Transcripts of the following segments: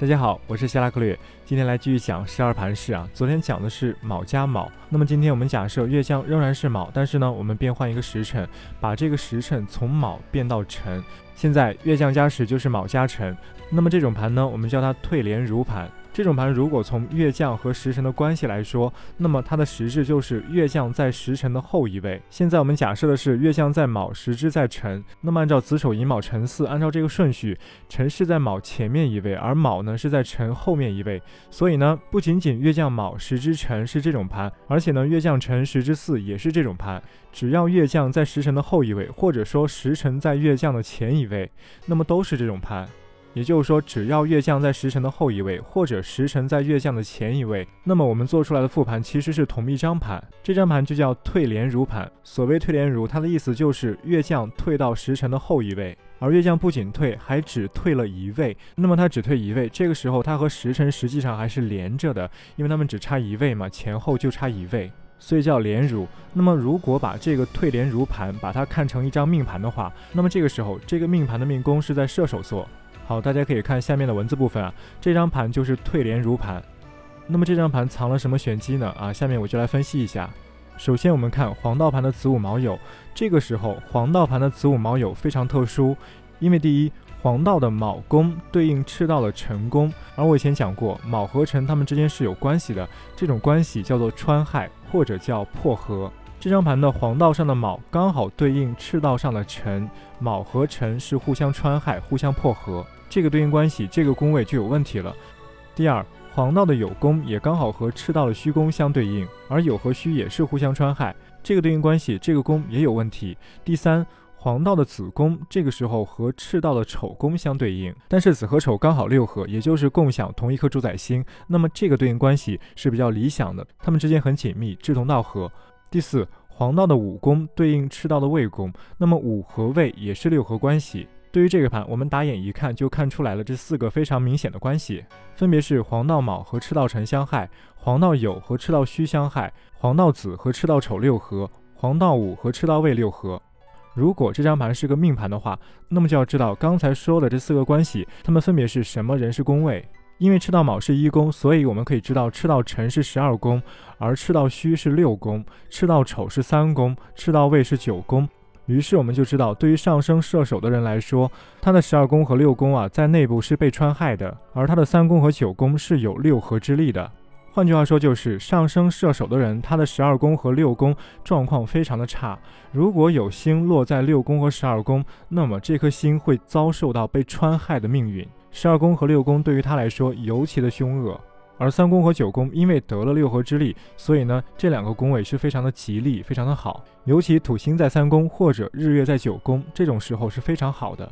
大家好，我是希拉克略，今天来继续讲十二盘式啊。昨天讲的是卯加卯，那么今天我们假设月相仍然是卯，但是呢，我们变换一个时辰，把这个时辰从卯变到辰。现在月相加时就是卯加辰，那么这种盘呢，我们叫它退连如盘。这种盘如果从月将和时辰的关系来说，那么它的实质就是月将在时辰的后一位。现在我们假设的是月将在卯，时支在辰。那么按照子丑寅卯辰巳，按照这个顺序，辰是在卯前面一位，而卯呢是在辰后面一位。所以呢，不仅仅月将卯时支辰是这种盘，而且呢月将辰时支巳也是这种盘。只要月将在时辰的后一位，或者说时辰在月将的前一位，那么都是这种盘。也就是说，只要月将在时辰的后一位，或者时辰在月将的前一位，那么我们做出来的复盘其实是同一张盘。这张盘就叫退连如盘。所谓退连如，它的意思就是月将退到时辰的后一位，而月将不仅退，还只退了一位。那么它只退一位，这个时候它和时辰实际上还是连着的，因为它们只差一位嘛，前后就差一位，所以叫连如。那么如果把这个退连如盘把它看成一张命盘的话，那么这个时候这个命盘的命宫是在射手座。好，大家可以看下面的文字部分啊，这张盘就是退连如盘。那么这张盘藏了什么玄机呢？啊，下面我就来分析一下。首先我们看黄道盘的子午卯酉，这个时候黄道盘的子午卯酉非常特殊，因为第一，黄道的卯宫对应赤道的辰宫，而我以前讲过，卯和辰它们之间是有关系的，这种关系叫做穿害或者叫破合。这张盘的黄道上的卯刚好对应赤道上的辰，卯和辰是互相穿害、互相破合。这个对应关系，这个宫位就有问题了。第二，黄道的酉宫也刚好和赤道的戌宫相对应，而酉和戌也是互相穿害，这个对应关系，这个宫也有问题。第三，黄道的子宫这个时候和赤道的丑宫相对应，但是子和丑刚好六合，也就是共享同一颗主宰星，那么这个对应关系是比较理想的，他们之间很紧密，志同道合。第四，黄道的午宫对应赤道的未宫，那么午和未也是六合关系。对于这个盘，我们打眼一看就看出来了，这四个非常明显的关系，分别是黄道卯和赤道辰相害，黄道酉和赤道戌相害，黄道子和赤道丑六合，黄道午和赤道未六合。如果这张盘是个命盘的话，那么就要知道刚才说的这四个关系，它们分别是什么人事宫位。因为赤道卯是一宫，所以我们可以知道赤道辰是十二宫，而赤道戌是六宫，赤道丑是三宫，赤道未是九宫。于是我们就知道，对于上升射手的人来说，他的十二宫和六宫啊，在内部是被穿害的，而他的三宫和九宫是有六合之力的。换句话说，就是上升射手的人，他的十二宫和六宫状况非常的差。如果有星落在六宫和十二宫，那么这颗星会遭受到被穿害的命运。十二宫和六宫对于他来说尤其的凶恶。而三宫和九宫因为得了六合之力，所以呢，这两个宫位是非常的吉利，非常的好。尤其土星在三宫或者日月在九宫，这种时候是非常好的。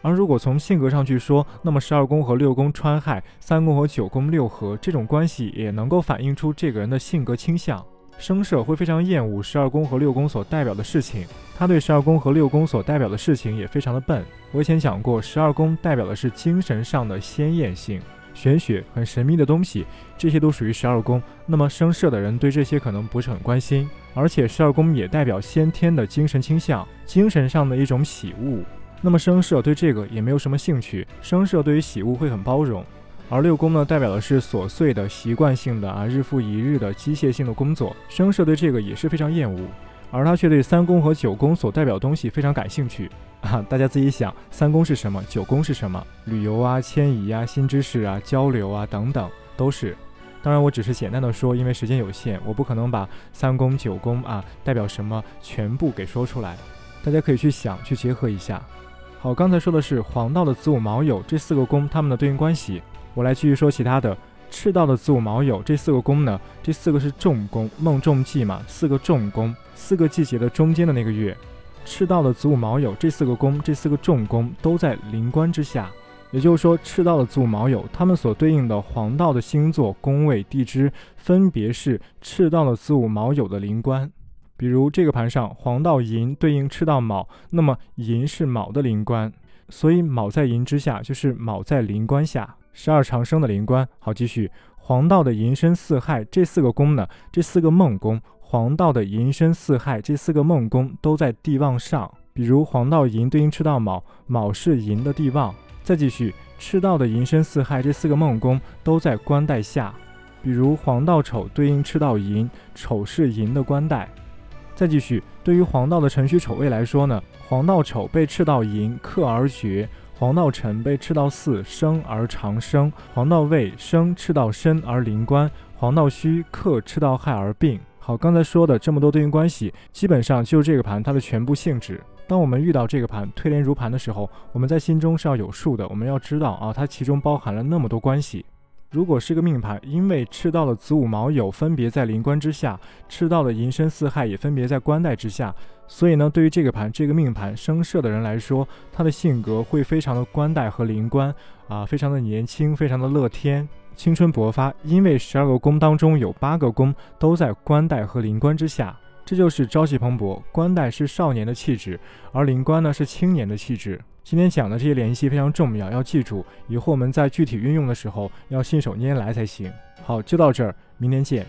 而如果从性格上去说，那么十二宫和六宫穿害，三宫和九宫六合这种关系，也能够反映出这个人的性格倾向。生射会非常厌恶十二宫和六宫所代表的事情，他对十二宫和六宫所代表的事情也非常的笨。我以前讲过，十二宫代表的是精神上的鲜艳性。玄学很神秘的东西，这些都属于十二宫。那么生射的人对这些可能不是很关心，而且十二宫也代表先天的精神倾向，精神上的一种喜恶。那么生射对这个也没有什么兴趣，生射对于喜恶会很包容。而六宫呢，代表的是琐碎的、习惯性的啊，日复一日的机械性的工作，生射对这个也是非常厌恶。而他却对三宫和九宫所代表东西非常感兴趣啊！大家自己想，三宫是什么？九宫是什么？旅游啊、迁移啊、新知识啊、交流啊等等都是。当然，我只是简单的说，因为时间有限，我不可能把三宫、九宫啊代表什么全部给说出来。大家可以去想，去结合一下。好，刚才说的是黄道的子午卯酉这四个宫它们的对应关系，我来继续说其他的。赤道的子午卯酉这四个宫呢，这四个是重宫，孟仲季嘛，四个重宫。四个季节的中间的那个月，赤道的子午卯酉这四个宫，这四个重宫都在灵官之下。也就是说，赤道的子午卯酉，它们所对应的黄道的星座宫位地支，分别是赤道的子午卯酉的灵官。比如这个盘上，黄道寅对应赤道卯，那么寅是卯的灵官，所以卯在寅之下，就是卯在灵官下，十二长生的灵官。好，继续，黄道的寅申巳亥这四个宫呢，这四个孟宫。黄道的寅申巳亥这四个孟宫都在地旺上，比如黄道寅对应赤道卯，卯是寅的地旺。再继续，赤道的寅申巳亥这四个梦宫都在官带下，比如黄道丑对应赤道寅，丑是寅的官带。再继续，对于黄道的辰戌丑未来说呢，黄道丑被赤道寅克而绝，黄道辰被赤道巳生而长生，黄道未生赤道申而临官，黄道戌克赤道亥而病。好，刚才说的这么多对应关系，基本上就是这个盘它的全部性质。当我们遇到这个盘推连如盘的时候，我们在心中是要有数的，我们要知道啊，它其中包含了那么多关系。如果是个命盘，因为赤道的子午卯酉分别在临官之下，赤道的寅申巳亥也分别在官带之下，所以呢，对于这个盘这个命盘生射的人来说，他的性格会非常的官带和临官啊，非常的年轻，非常的乐天，青春勃发。因为十二个宫当中有八个宫都在官带和临官之下，这就是朝气蓬勃。官带是少年的气质，而临官呢是青年的气质。今天讲的这些联系非常重要，要记住，以后我们在具体运用的时候要信手拈来才行。好，就到这儿，明天见。